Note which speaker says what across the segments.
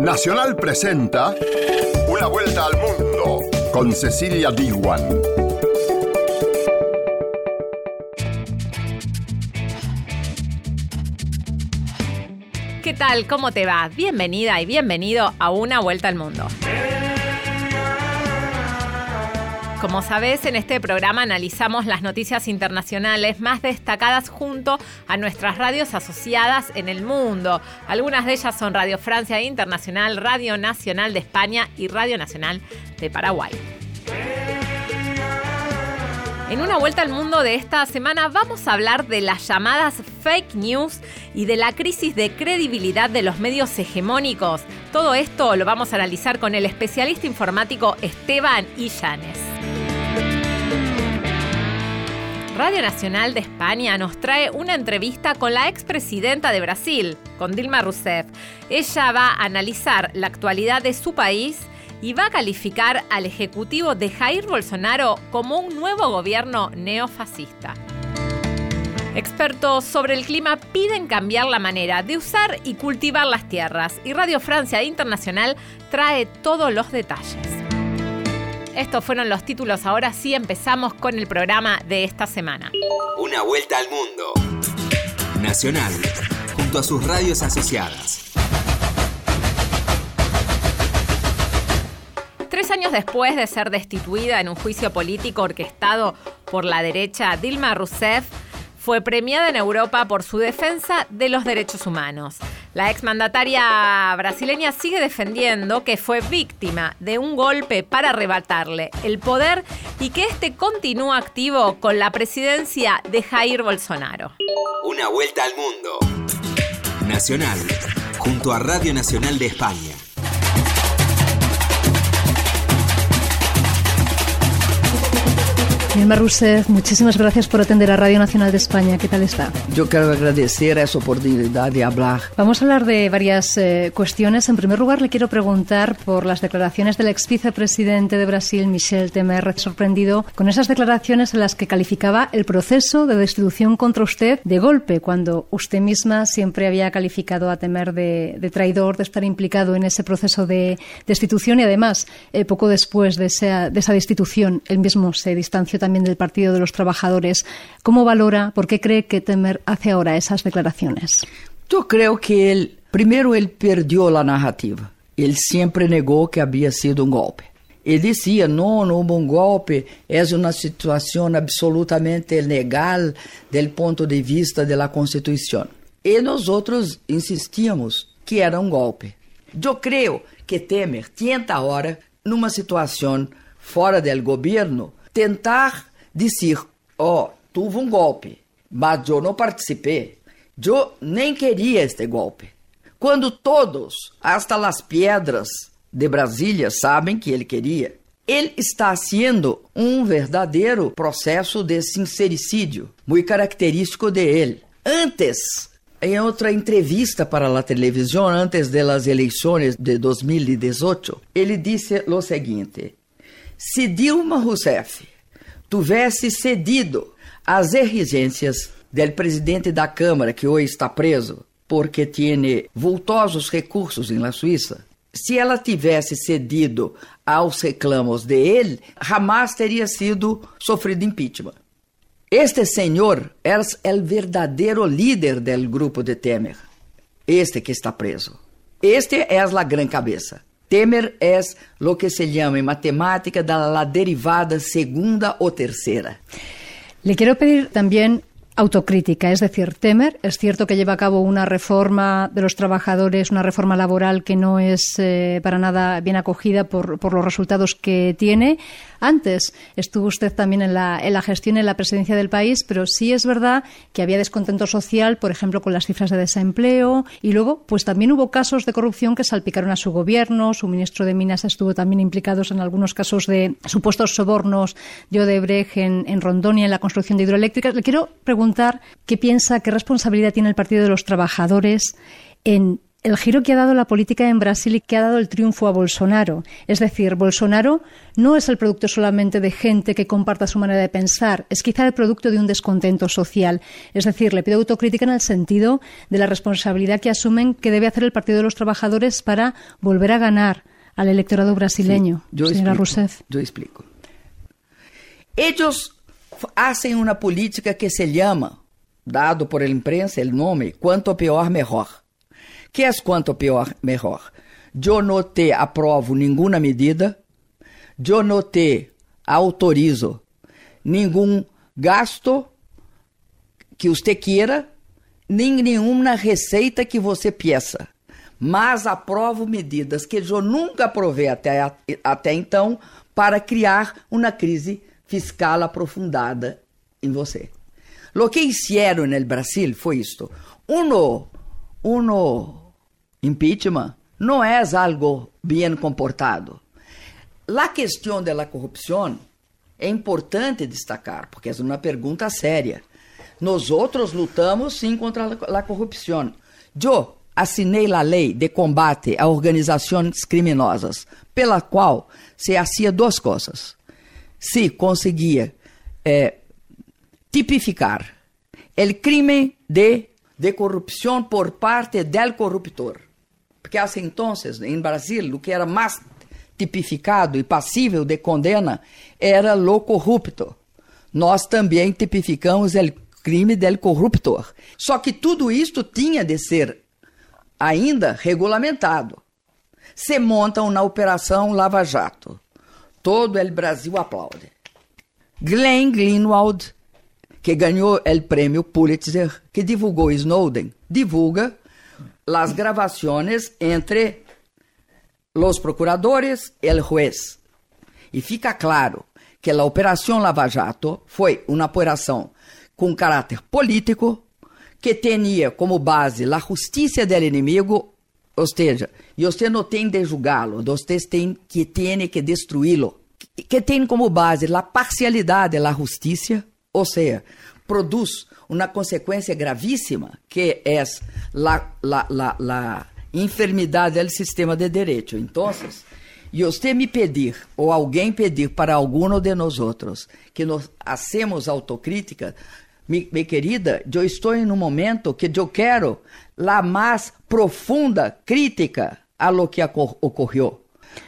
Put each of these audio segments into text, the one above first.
Speaker 1: Nacional presenta Una vuelta al mundo con Cecilia Diwan.
Speaker 2: ¿Qué tal? ¿Cómo te va? Bienvenida y bienvenido a Una vuelta al mundo. Como sabes, en este programa analizamos las noticias internacionales más destacadas junto a nuestras radios asociadas en el mundo. Algunas de ellas son Radio Francia Internacional, Radio Nacional de España y Radio Nacional de Paraguay. En una vuelta al mundo de esta semana vamos a hablar de las llamadas fake news y de la crisis de credibilidad de los medios hegemónicos. Todo esto lo vamos a analizar con el especialista informático Esteban Illanes. Radio Nacional de España nos trae una entrevista con la expresidenta de Brasil, con Dilma Rousseff. Ella va a analizar la actualidad de su país y va a calificar al ejecutivo de Jair Bolsonaro como un nuevo gobierno neofascista. Expertos sobre el clima piden cambiar la manera de usar y cultivar las tierras y Radio Francia Internacional trae todos los detalles. Estos fueron los títulos. Ahora sí empezamos con el programa de esta semana.
Speaker 3: Una vuelta al mundo. Nacional, junto a sus radios asociadas.
Speaker 2: Tres años después de ser destituida en un juicio político orquestado por la derecha, Dilma Rousseff fue premiada en Europa por su defensa de los derechos humanos. La exmandataria brasileña sigue defendiendo que fue víctima de un golpe para arrebatarle el poder y que este continúa activo con la presidencia de Jair Bolsonaro.
Speaker 3: Una vuelta al mundo. Nacional, junto a Radio Nacional de España.
Speaker 4: Dilma Rousseff, muchísimas gracias por atender a Radio Nacional de España. ¿Qué tal está?
Speaker 5: Yo quiero agradecer esa oportunidad de hablar.
Speaker 4: Vamos a hablar de varias eh, cuestiones. En primer lugar, le quiero preguntar por las declaraciones del ex vicepresidente de Brasil, Michel Temer, sorprendido con esas declaraciones en las que calificaba el proceso de destitución contra usted de golpe, cuando usted misma siempre había calificado a Temer de, traidor, de estar implicado en ese proceso de destitución y además, eh, poco después de esa, de esa destitución, él mismo se distanció también del Partido de los Trabajadores. ¿Cómo valora, por qué cree que Temer hace ahora esas declaraciones?
Speaker 5: Yo creo que él, primero, él perdió la narrativa. Él siempre negó que había sido un golpe. Ele dizia: não, não hubo um golpe, é uma situação absolutamente legal do ponto de vista da Constituição. E nós outros insistíamos que era um golpe. Eu creio que Temer tenta agora, numa situação fora do governo, tentar dizer: ó, oh, um golpe, mas eu não participei. Eu nem queria este golpe. Quando todos, hasta as pedras de Brasília, sabem que ele queria. Ele está haciendo um verdadeiro processo de sincericídio, muito característico de ele. Antes, em outra entrevista para a televisão, antes das eleições de 2018, ele disse o seguinte: se Dilma Rousseff tivesse cedido às exigências do presidente da Câmara, que hoje está preso porque tem vultosos recursos na Suíça, se ela tivesse cedido aos reclamos de ele, teria sido sofrido impeachment. Este senhor é o verdadeiro líder do grupo de Temer. Este que está preso. Este é a grande cabeça. Temer é o que se chama em matemática da la derivada segunda ou terceira.
Speaker 4: Le quero pedir também autocrítica. Es decir, Temer es cierto que lleva a cabo una reforma de los trabajadores, una reforma laboral que no es eh, para nada bien acogida por, por, los resultados que tiene. Antes estuvo usted también en la, en la gestión, en la presidencia del país, pero sí es verdad que había descontento social, por ejemplo, con las cifras de desempleo y luego, pues también hubo casos de corrupción que salpicaron a su gobierno. Su ministro de Minas estuvo también implicado en algunos casos de supuestos sobornos de Odebrecht en, en Rondonia, en la construcción de hidroeléctricas. Le quiero preguntar qué piensa, qué responsabilidad tiene el Partido de los Trabajadores en el giro que ha dado la política en Brasil y que ha dado el triunfo a Bolsonaro. Es decir, Bolsonaro no es el producto solamente de gente que comparta su manera de pensar, es quizá el producto de un descontento social. Es decir, le pido autocrítica en el sentido de la responsabilidad que asumen que debe hacer el Partido de los Trabajadores para volver a ganar al electorado brasileño.
Speaker 5: yo
Speaker 4: señora
Speaker 5: explico,
Speaker 4: Rousseff.
Speaker 5: Yo explico. Ellos hacen una política que se llama, dado por la imprensa el nombre, cuanto peor mejor. Que é quanto pior, melhor. Não te aprovo nenhuma medida, eu não te autorizo nenhum gasto que você queira, nem nenhuma receita que você peça. Mas aprovo medidas que eu nunca aprovei até, até então para criar uma crise fiscal aprofundada em você. O que hicieron no Brasil foi isto. Uno, uno impeachment não é algo bem comportado. A questão da corrupção é importante destacar, porque é uma pergunta séria. Nós outros lutamos sim contra a corrupção. Eu assinei a lei de combate a organizações criminosas, pela qual se hacía duas coisas. Se conseguia eh, tipificar o crime de, de corrupção por parte del corruptor porque hasta entonces em Brasil o que era mais tipificado e passível de condena era lo corrupto. Nós também tipificamos o crime del corruptor. Só que tudo isto tinha de ser ainda regulamentado. Se monta uma operação Lava Jato. Todo o Brasil aplaude. Glenn Greenwald, que ganhou o prêmio Pulitzer, que divulgou Snowden, divulga las grabaciones entre los procuradores y el juez. E fica claro que a Operação Lava Jato foi uma operação com caráter político que tinha como base a justiça do inimigo, ou seja, e você não tem de julgá-lo, você tem que tem que destruí-lo, que tem como base a parcialidade da justiça, ou seja, produz uma consequência gravíssima, que é a, la enfermidade do sistema de direito. Então, e você me pedir, ou alguém pedir para algum de nós outros, que nós hacemos autocrítica, mi, mi querida, eu estou em um momento que eu quero a mais profunda crítica a lo que ocorreu.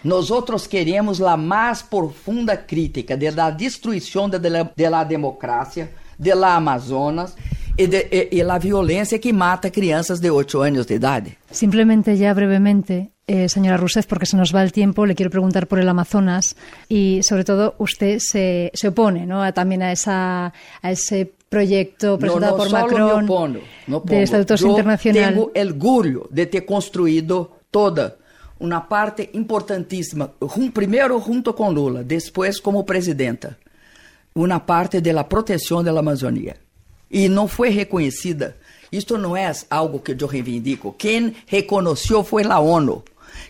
Speaker 5: Nós outros queremos a mais profunda crítica da destruição da de, de democracia, de la Amazonas y, de, y, y, la violencia que mata crianças de 8 años de edad.
Speaker 4: Simplemente ya brevemente, eh, señora Rousseff, porque se nos va el tiempo, le quiero preguntar por el Amazonas y sobre todo usted se, se opone ¿no? a, también a, esa, a ese proyecto presentado
Speaker 5: no, no
Speaker 4: por Macron
Speaker 5: me opono, no
Speaker 4: de estatutos
Speaker 5: Yo
Speaker 4: internacional.
Speaker 5: Tengo el orgullo de ter construído toda uma parte importantíssima, primeiro junto com Lula, depois como presidenta uma parte da proteção da Amazônia. E não foi reconhecida. Isto não é algo que eu reivindico. Quem reconheceu foi a ONU,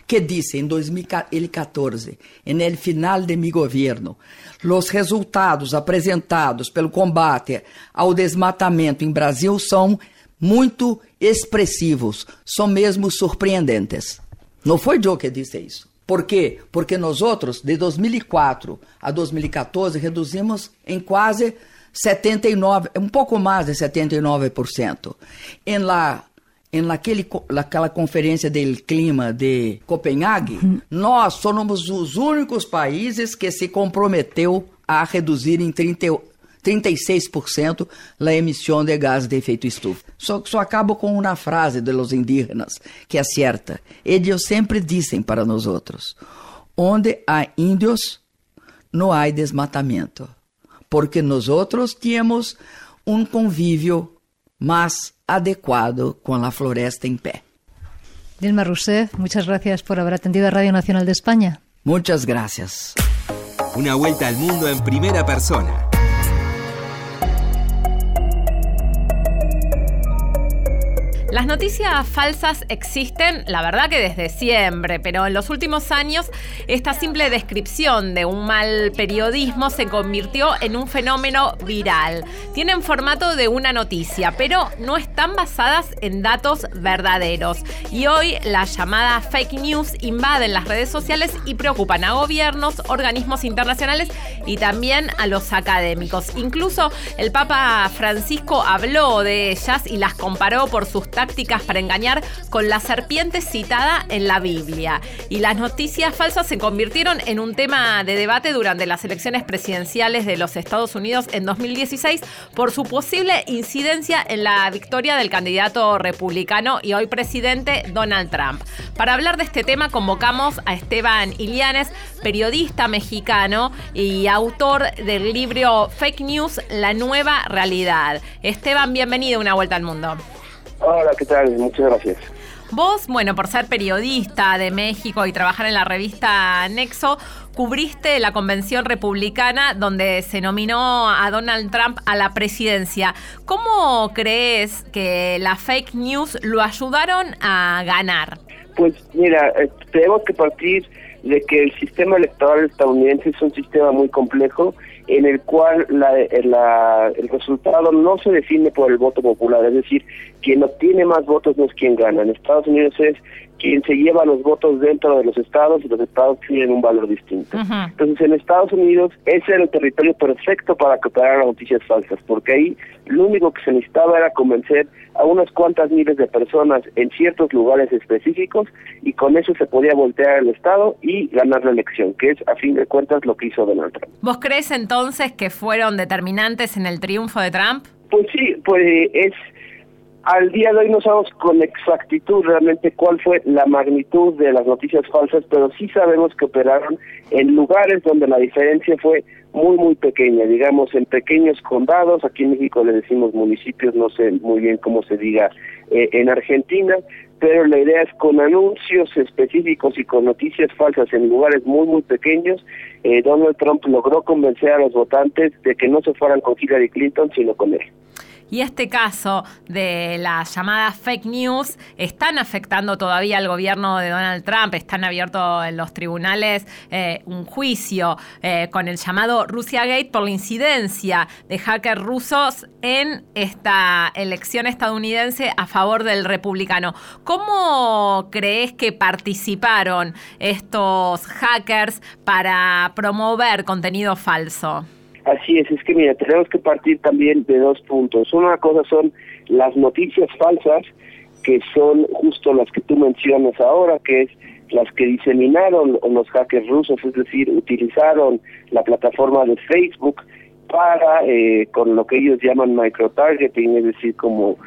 Speaker 5: que disse em 2014, no final de meu governo, os resultados apresentados pelo combate ao desmatamento em Brasil são muito expressivos, são mesmo surpreendentes. Não foi eu que disse isso. Por quê? Porque nós outros, de 2004 a 2014, reduzimos em quase 79, um pouco mais de 79%. Em lá em naquele, naquela conferência do clima de Copenhague, uhum. nós somos os únicos países que se comprometeu a reduzir em 30, 36% a emissão de gases de efeito estufa. Só, só acabo com uma frase de los indígenas, que é certa. Eles sempre dizem para nós outros, onde há índios, não há desmatamento, porque nós outros temos um convívio mais adequado com a floresta em pé.
Speaker 4: Dilma Rousseff, muchas gracias por haber atendido a Radio Nacional de España.
Speaker 5: Muchas gracias.
Speaker 3: Una vuelta al mundo en primera persona.
Speaker 2: Las noticias falsas existen, la verdad que desde siempre, pero en los últimos años esta simple descripción de un mal periodismo se convirtió en un fenómeno viral. Tienen formato de una noticia, pero no están basadas en datos verdaderos. Y hoy las llamadas fake news invaden las redes sociales y preocupan a gobiernos, organismos internacionales y también a los académicos. Incluso el Papa Francisco habló de ellas y las comparó por sus tácticas para engañar con la serpiente citada en la Biblia. Y las noticias falsas se convirtieron en un tema de debate durante las elecciones presidenciales de los Estados Unidos en 2016 por su posible incidencia en la victoria del candidato republicano y hoy presidente Donald Trump. Para hablar de este tema convocamos a Esteban Ilianes, periodista mexicano y autor del libro Fake News, la nueva realidad. Esteban, bienvenido a Una Vuelta al Mundo.
Speaker 6: Hola, ¿qué tal? Muchas gracias.
Speaker 2: Vos, bueno, por ser periodista de México y trabajar en la revista Nexo, cubriste la convención republicana donde se nominó a Donald Trump a la presidencia. ¿Cómo crees que las fake news lo ayudaron a ganar?
Speaker 6: Pues mira, eh, tenemos que partir de que el sistema electoral estadounidense es un sistema muy complejo en el cual la, el resultado no se define por el voto popular, es decir, quien obtiene más votos no es quien gana. En Estados Unidos es quien se lleva los votos dentro de los estados y los estados tienen un valor distinto. Entonces, en Estados Unidos ese era el territorio perfecto para cooperar las noticias falsas, porque ahí lo único que se necesitaba era convencer a unas cuantas miles de personas en ciertos lugares específicos y con eso se podía voltear el estado y ganar la elección, que es a fin de cuentas lo que hizo Donald Trump.
Speaker 2: ¿Vos crees entonces que fueron determinantes en el triunfo de Trump?
Speaker 6: Pues sí, pues es al día de hoy no sabemos con exactitud realmente cuál fue la magnitud de las noticias falsas, pero sí sabemos que operaron en lugares donde la diferencia fue muy, muy pequeña, digamos, en pequeños condados, aquí en México le decimos municipios, no sé muy bien cómo se diga eh, en Argentina, pero la idea es con anuncios específicos y con noticias falsas en lugares muy, muy pequeños, eh, Donald Trump logró convencer a los votantes de que no se fueran con Hillary Clinton, sino con él.
Speaker 2: Y este caso de las llamadas fake news están afectando todavía al gobierno de Donald Trump. Están abiertos en los tribunales eh, un juicio eh, con el llamado Russia Gate por la incidencia de hackers rusos en esta elección estadounidense a favor del republicano. ¿Cómo crees que participaron estos hackers para promover contenido falso?
Speaker 6: Así es, es que mira, tenemos que partir también de dos puntos. Una cosa son las noticias falsas, que son justo las que tú mencionas ahora, que es las que diseminaron los hackers rusos, es decir, utilizaron la plataforma de Facebook para, eh, con lo que ellos llaman microtargeting, es decir, como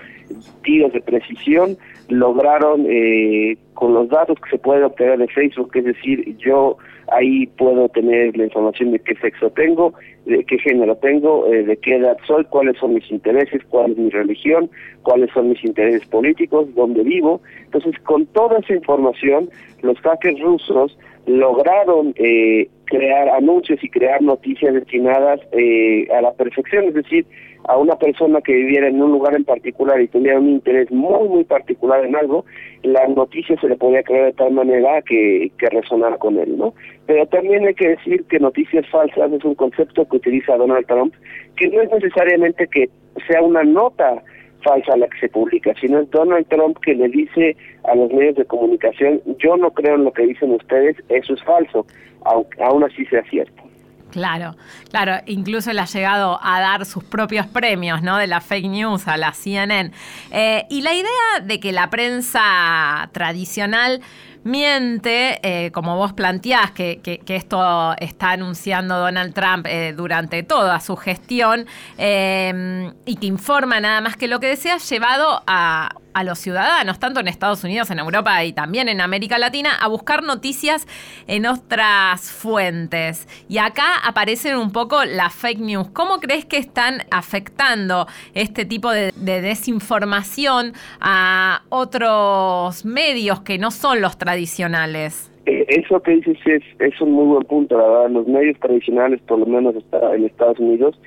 Speaker 6: tiros de precisión, lograron eh, con los datos que se pueden obtener de Facebook, es decir, yo ahí puedo tener la información de qué sexo tengo, de qué género tengo, eh, de qué edad soy, cuáles son mis intereses, cuál es mi religión, cuáles son mis intereses políticos, dónde vivo. Entonces, con toda esa información, los hackers rusos lograron eh, crear anuncios y crear noticias destinadas eh, a la perfección, es decir, a una persona que viviera en un lugar en particular y tuviera un interés muy, muy particular en algo, la noticia se le podía crear de tal manera que, que resonara con él, ¿no? Pero también hay que decir que noticias falsas es un concepto que utiliza Donald Trump, que no es necesariamente que sea una nota falsa la que se publica, sino Donald Trump que le dice a los medios de comunicación, yo no creo en lo que dicen ustedes, eso es falso, aunque aún así sea cierto.
Speaker 2: Claro, claro, incluso le ha llegado a dar sus propios premios, ¿no? De la fake news a la CNN. Eh, y la idea de que la prensa tradicional miente, eh, como vos planteás, que, que, esto está anunciando Donald Trump eh, durante toda su gestión y que informa nada más que lo que desea, llevado a a los ciudadanos, tanto en Estados Unidos, en Europa y también en América Latina, a buscar noticias en otras fuentes. Y acá aparecen un poco las fake news. ¿Cómo crees que están afectando este tipo de, desinformación a otros medios que no son los tradicionales?
Speaker 6: Eh, eso que dices es, es un muy buen punto, la verdad. Los medios tradicionales, por lo menos en Estados Unidos,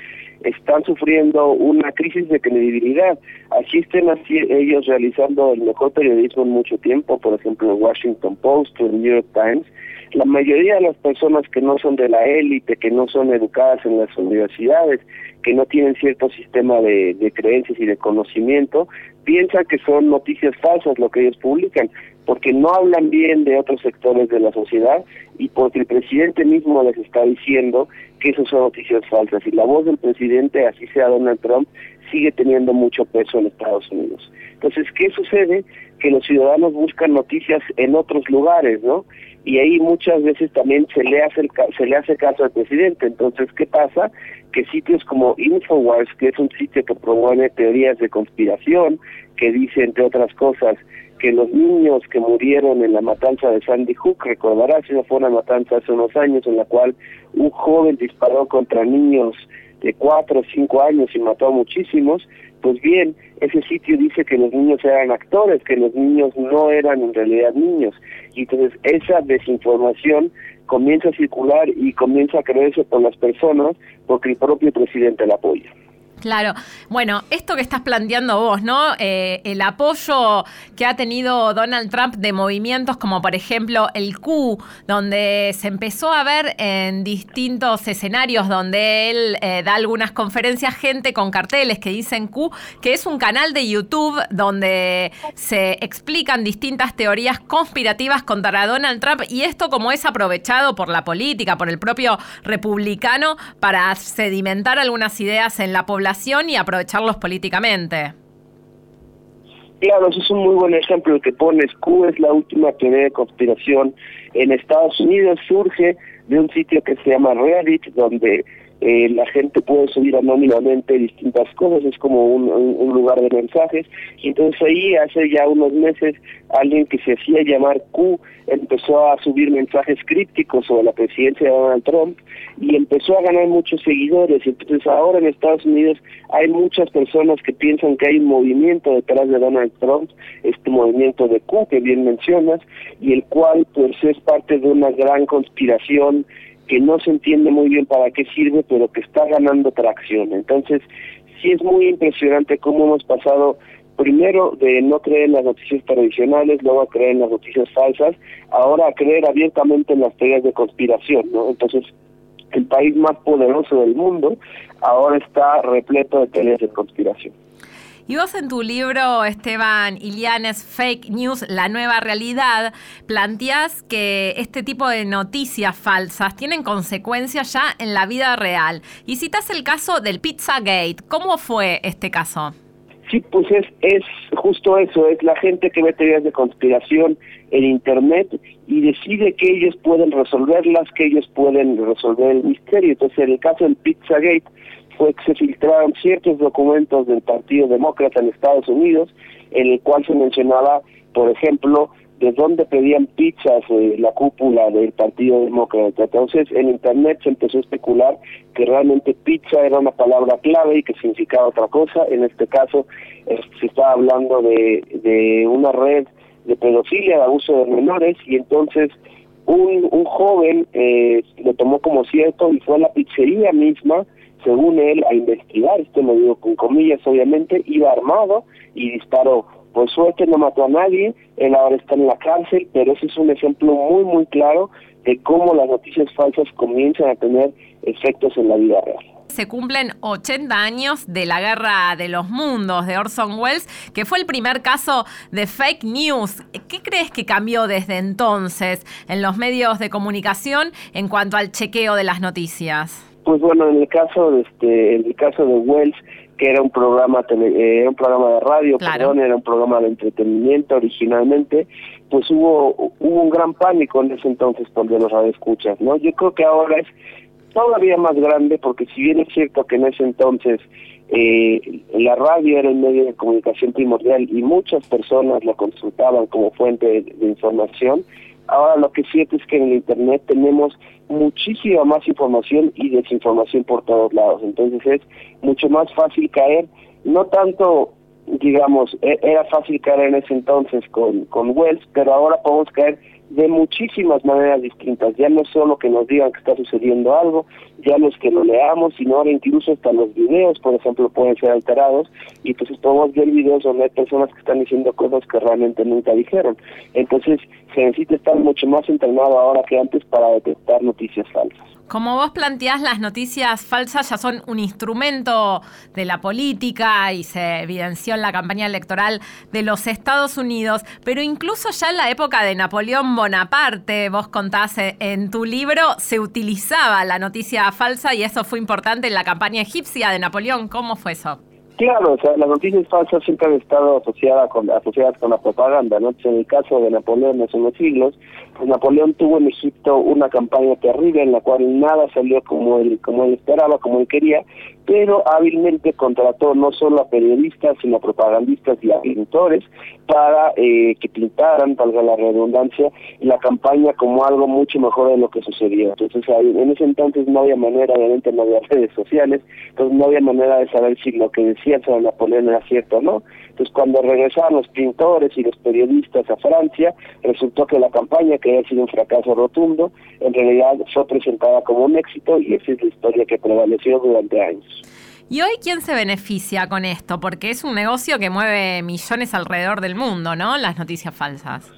Speaker 6: están sufriendo una crisis de credibilidad. Así estén así ellos realizando el mejor periodismo en mucho tiempo, por ejemplo, el Washington Post o el New York Times, la mayoría de las personas que no son de la élite, que no son educadas en las universidades, que no tienen cierto sistema de, de creencias y de conocimiento, piensan que son noticias falsas lo que ellos publican, porque no hablan bien de otros sectores de la sociedad y porque el presidente mismo les está diciendo que esas son noticias falsas. Y la voz del presidente, así sea Donald Trump, sigue teniendo mucho peso en Estados Unidos. Entonces, ¿qué sucede? Que los ciudadanos buscan noticias en otros lugares, ¿no? y ahí muchas veces también se le hace el, se le hace caso al presidente. Entonces, ¿qué pasa? Que sitios como Infowars, que es un sitio que promueve teorías de conspiración, que dice, entre otras cosas, que los niños que murieron en la matanza de Sandy Hook, recordarás, esa fue una matanza hace unos años en la cual un joven disparó contra niños de cuatro o cinco años y mató a muchísimos, pues bien, ese sitio dice que los niños eran actores, que los niños no eran en realidad niños. Y entonces esa desinformación comienza a circular y comienza a creerse por las personas porque el propio presidente la apoya.
Speaker 2: Claro. Bueno, esto que estás planteando vos, ¿no? Eh, el apoyo que ha tenido Donald Trump de movimientos como por ejemplo el Q, donde se empezó a ver en distintos escenarios donde él eh, da algunas conferencias, gente con carteles que dicen Q, que es un canal de YouTube donde se explican distintas teorías conspirativas contra Donald Trump y esto como es aprovechado por la política, por el propio republicano para sedimentar algunas ideas en la población y aprovecharlos políticamente.
Speaker 6: Claro, eso es un muy buen ejemplo que pones. Q es la última teoría de conspiración en Estados Unidos. Surge de un sitio que se llama Reddit, donde eh, la gente puede subir anónimamente distintas cosas, es como un, un, lugar de mensajes. Y entonces ahí, hace ya unos meses, alguien que se hacía llamar Q empezó a subir mensajes crípticos sobre la presidencia de Donald Trump y empezó a ganar muchos seguidores. Entonces ahora en Estados Unidos hay muchas personas que piensan que hay un movimiento detrás de Donald Trump, este movimiento de Q que bien mencionas, y el cual pues es parte de una gran conspiración que no se entiende muy bien para qué sirve, pero que está ganando tracción. Entonces, sí es muy impresionante cómo hemos pasado primero de no creer en las noticias tradicionales, luego a creer en las noticias falsas, ahora a creer abiertamente en las teorías de conspiración, ¿no? Entonces, el país más poderoso del mundo ahora está repleto de teorías de conspiración.
Speaker 2: Y vos en tu libro, Esteban Ilianes, Fake News, la nueva realidad, planteás que este tipo de noticias falsas tienen consecuencias ya en la vida real. Y citas el caso del Pizzagate. ¿Cómo fue este caso?
Speaker 6: Sí, pues es, es justo eso, es la gente que ve teorías de conspiración en Internet y decide que ellos pueden resolverlas, que ellos pueden resolver el misterio. Entonces, en el caso del Pizzagate, fue que se filtraron ciertos documentos del Partido Demócrata en Estados Unidos, en el cual se mencionaba, por ejemplo, de dónde pedían pizzas eh, la cúpula del Partido Demócrata. Entonces, en Internet se empezó a especular que realmente pizza era una palabra clave y que significaba otra cosa. En este caso, se estaba hablando de, de una red de pedofilia, de abuso de menores, y entonces un, un joven eh, lo tomó como cierto y fue a la pizzería misma según él, a investigar, esto lo digo con comillas obviamente, iba armado y disparó. Por suerte no mató a nadie, él ahora está en la cárcel, pero ese es un ejemplo muy, muy claro de cómo las noticias falsas comienzan a tener efectos en la vida real
Speaker 2: se cumplen 80 años de la Guerra de los Mundos de Orson Welles, que fue el primer caso de fake news. ¿Qué crees que cambió desde entonces en los medios de comunicación en cuanto al chequeo de las noticias?
Speaker 6: Pues bueno, en el caso de este, en el caso de Wells, que era un programa eh, era un programa de radio, perdón, era un programa de entretenimiento originalmente, pues hubo hubo un gran pánico en ese entonces donde los radioescuchas, ¿no? Yo creo que ahora es todavía más grande porque si bien es cierto que en ese entonces eh, la radio era el medio de comunicación primordial y muchas personas la consultaban como fuente de información, Ahora lo que es cierto es que en el Internet tenemos muchísima más información y desinformación por todos lados. Entonces es mucho más fácil caer, no tanto, digamos, e-, era fácil caer en ese entonces con, con Wells, pero ahora podemos caer de muchísimas maneras distintas. Ya no solo que nos digan que está sucediendo algo, ya no es que lo leamos, sino ahora incluso hasta los videos, por ejemplo, pueden ser alterados y entonces podemos ver videos donde hay personas que están diciendo cosas que realmente nunca dijeron. Entonces se necesita estar mucho más entrenado ahora que antes para detectar noticias falsas.
Speaker 2: Como vos planteás, las noticias falsas ya son un instrumento de la política y se evidenció en la campaña electoral de los Estados Unidos, pero incluso ya en la época de Napoleón Bonaparte, vos contás en tu libro, se utilizaba la noticia falsa y eso fue importante en la campaña egipcia de Napoleón. ¿Cómo fue eso?
Speaker 6: Claro, o sea, las noticias falsas siempre han estado asociadas con, asociadas con la propaganda, ¿no? en el caso de Napoleón hace unos siglos, Napoleón tuvo en Egipto una campaña terrible en la cual nada salió como él, como él esperaba, como él quería, pero hábilmente contrató no solo a periodistas, sino a propagandistas y a pintores para eh, que pintaran, valga la redundancia, la campaña como algo mucho mejor de lo que sucedió. Entonces, en ese entonces no había manera, obviamente no había redes sociales, entonces no había manera de saber si lo que decía sobre Napoleón era cierto o no. Entonces, cuando regresaron los pintores y los periodistas a Francia, resultó que la campaña, que había sido un fracaso rotundo, en realidad fue presentada como un éxito y esa es la historia que prevaleció durante años.
Speaker 2: ¿Y hoy quién se beneficia con esto? Porque es un negocio que mueve millones alrededor del mundo, ¿no? Las noticias falsas.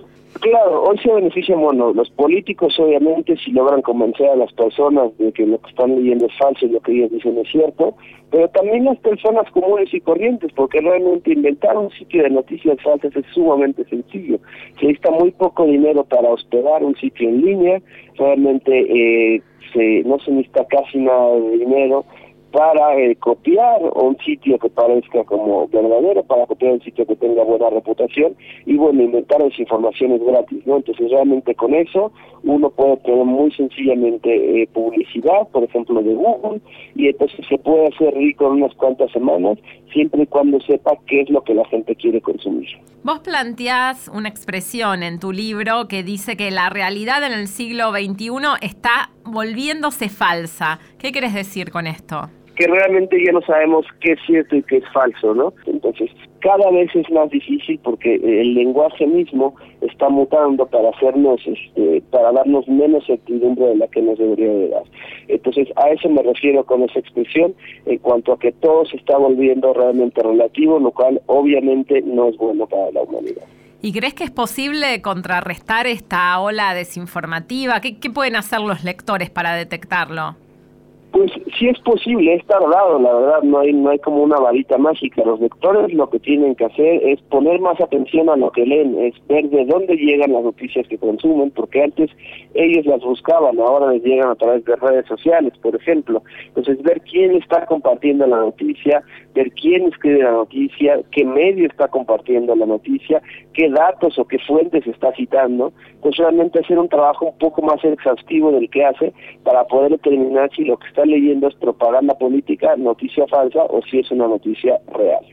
Speaker 6: Claro, hoy se benefician, bueno, los políticos obviamente si logran convencer a las personas de que lo que están leyendo es falso y lo que ellos dicen es cierto, pero también las personas comunes y corrientes, porque realmente inventar un sitio de noticias falsas es sumamente sencillo. Se necesita muy poco dinero para hospedar un sitio en línea, realmente eh, se, no se necesita casi nada de dinero para eh, copiar un sitio que parezca como verdadero, para copiar un sitio que tenga buena reputación y bueno, inventar esa informaciones gratis, ¿no? Entonces realmente con eso uno puede tener muy sencillamente eh, publicidad, por ejemplo de Google, y entonces se puede hacer rico en unas cuantas semanas, siempre y cuando sepa qué es lo que la gente quiere consumir.
Speaker 2: Vos planteás una expresión en tu libro que dice que la realidad en el siglo XXI está volviéndose falsa. ¿Qué quieres decir con esto?
Speaker 6: Que realmente ya no sabemos qué es cierto y qué es falso, ¿no? Entonces, cada vez es más difícil porque el lenguaje mismo está mutando para hacernos, este, para darnos menos certidumbre de la que nos debería de dar. Entonces, a eso me refiero con esa expresión, en cuanto a que todo se está volviendo realmente relativo, lo cual obviamente no es bueno para la humanidad.
Speaker 2: ¿Y crees que es posible contrarrestar esta ola desinformativa? ¿Qué, qué pueden hacer los lectores para detectarlo?
Speaker 6: Pues sí es posible, es tardado, la verdad, no hay, no hay como una varita mágica. Los lectores lo que tienen que hacer es poner más atención a lo que leen, es ver de dónde llegan las noticias que consumen, porque antes ellos las buscaban, ahora les llegan a través de redes sociales, por ejemplo. Entonces, ver quién está compartiendo la noticia, ver quién escribe la noticia, qué medio está compartiendo la noticia, qué datos o qué fuentes está citando, pues realmente hacer un trabajo un poco más exhaustivo del que hace para poder determinar si lo que está leyendo es propaganda política, noticia falsa o si es una noticia real.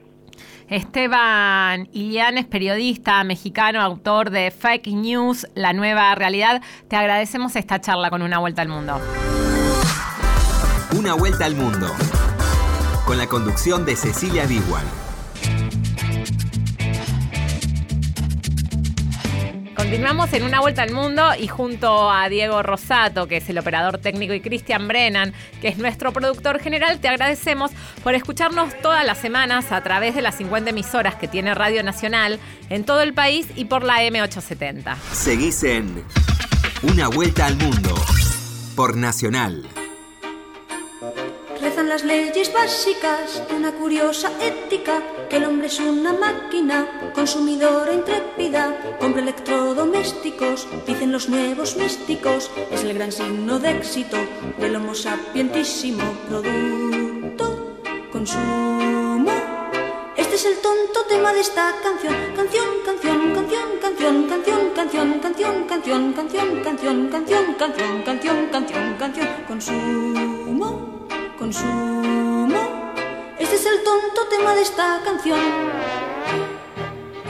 Speaker 2: Esteban Ilián es periodista mexicano, autor de Fake News, La Nueva Realidad. Te agradecemos esta charla con Una Vuelta al Mundo.
Speaker 3: Una Vuelta al Mundo, con la conducción de Cecilia Biguan.
Speaker 2: Continuamos en una vuelta al mundo y junto a Diego Rosato, que es el operador técnico, y Cristian Brennan, que es nuestro productor general, te agradecemos por escucharnos todas las semanas a través de las 50 emisoras que tiene Radio Nacional en todo el país y por la M870.
Speaker 3: Seguís en Una vuelta al mundo por Nacional
Speaker 7: las leyes básicas de una curiosa ética, que el hombre es una máquina, consumidora intrépida, compra electrodomésticos, dicen los nuevos místicos, es el gran signo de éxito del homo sapientísimo producto, consumo. Este es el tonto tema de esta canción, canción, canción, canción, canción, canción, canción, canción, canción, canción, canción, canción, canción, canción, canción, canción, consumo consumo. Este es el tonto tema de esta canción.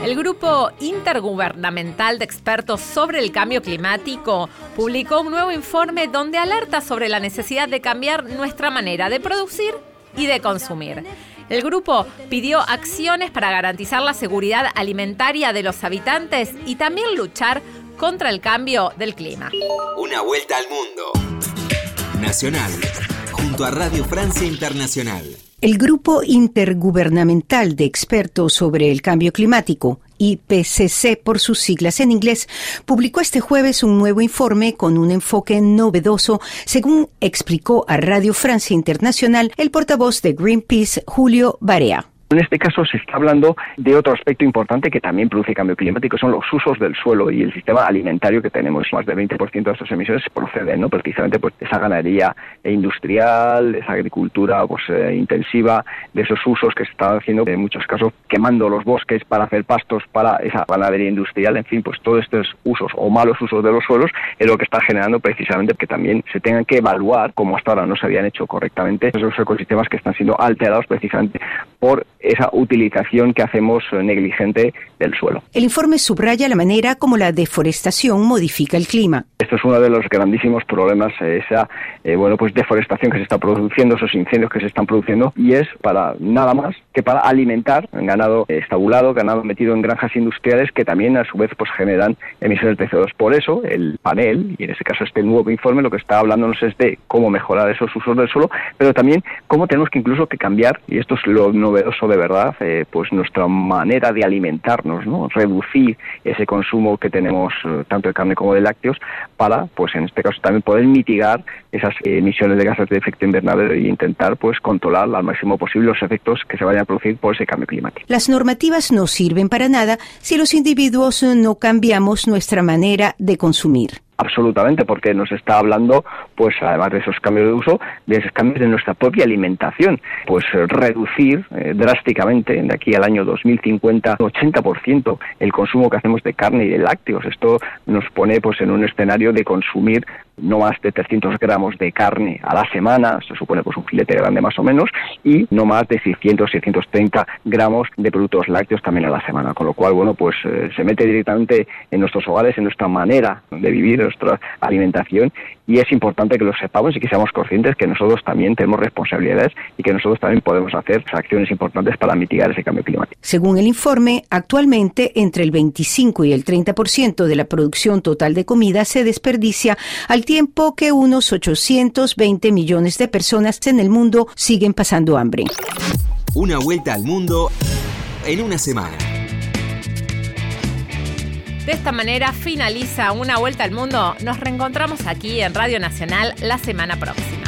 Speaker 2: El grupo intergubernamental de expertos sobre el cambio climático publicó un nuevo informe donde alerta sobre la necesidad de cambiar nuestra manera de producir y de consumir. El grupo pidió acciones para garantizar la seguridad alimentaria de los habitantes y también luchar contra el cambio del clima.
Speaker 3: Una vuelta al mundo. Nacional, junto a Radio Francia Internacional.
Speaker 8: El Grupo Intergubernamental de Expertos sobre el Cambio Climático, IPCC por sus siglas en inglés, publicó este jueves un nuevo informe con un enfoque novedoso, según explicó a Radio Francia Internacional el portavoz de Greenpeace, Julio Barea.
Speaker 9: En este caso se está hablando de otro aspecto importante que también produce cambio climático, son los usos del suelo y el sistema alimentario que tenemos. Más del 20% de estas emisiones proceden ¿no? precisamente pues, de esa ganadería industrial, de esa agricultura pues, eh, intensiva, de esos usos que se están haciendo, en muchos casos quemando los bosques para hacer pastos para esa ganadería industrial. En fin, pues todos estos usos o malos usos de los suelos es lo que está generando precisamente que también se tengan que evaluar, como hasta ahora no se habían hecho correctamente, esos ecosistemas que están siendo alterados precisamente por esa utilización que hacemos eh, negligente del suelo.
Speaker 8: El informe subraya la manera como la deforestación modifica el clima.
Speaker 9: Es uno de los grandísimos problemas, eh, esa eh, bueno pues deforestación que se está produciendo, esos incendios que se están produciendo y es para nada más que para alimentar ganado estabulado, ganado metido en granjas industriales que también a su vez pues generan emisiones de CO2. Por eso el panel y en este caso este nuevo informe lo que está hablándonos es de cómo mejorar esos usos del suelo, pero también cómo tenemos que incluso que cambiar y esto es lo novedoso de verdad, eh, pues nuestra manera de alimentarnos, ¿no? reducir ese consumo que tenemos tanto de carne como de lácteos para, pues en este caso también poder mitigar esas emisiones de gases de efecto invernadero e intentar, pues controlar al máximo posible los efectos que se vayan a producir por ese cambio climático.
Speaker 8: Las normativas no sirven para nada si los individuos no cambiamos nuestra manera de consumir
Speaker 9: absolutamente, porque nos está hablando, pues además de esos cambios de uso, de esos cambios de nuestra propia alimentación. Pues eh, reducir eh, drásticamente de aquí al año 2050 80% el consumo que hacemos de carne y de lácteos. Esto nos pone pues en un escenario de consumir no más de 300 gramos de carne a la semana, se supone pues un filete grande más o menos, y no más de 600, 630 gramos de productos lácteos también a la semana. Con lo cual, bueno, pues eh, se mete directamente en nuestros hogares, en nuestra manera de vivir, nuestra alimentación y es importante que lo sepamos y que seamos conscientes que nosotros también tenemos responsabilidades y que nosotros también podemos hacer acciones importantes para mitigar ese cambio climático.
Speaker 8: Según el informe, actualmente entre el 25 y el 30% de la producción total de comida se desperdicia al tiempo que unos 820 millones de personas en el mundo siguen pasando hambre.
Speaker 3: Una vuelta al mundo en una semana.
Speaker 2: De esta manera finaliza una vuelta al mundo. Nos reencontramos aquí en Radio Nacional la semana próxima.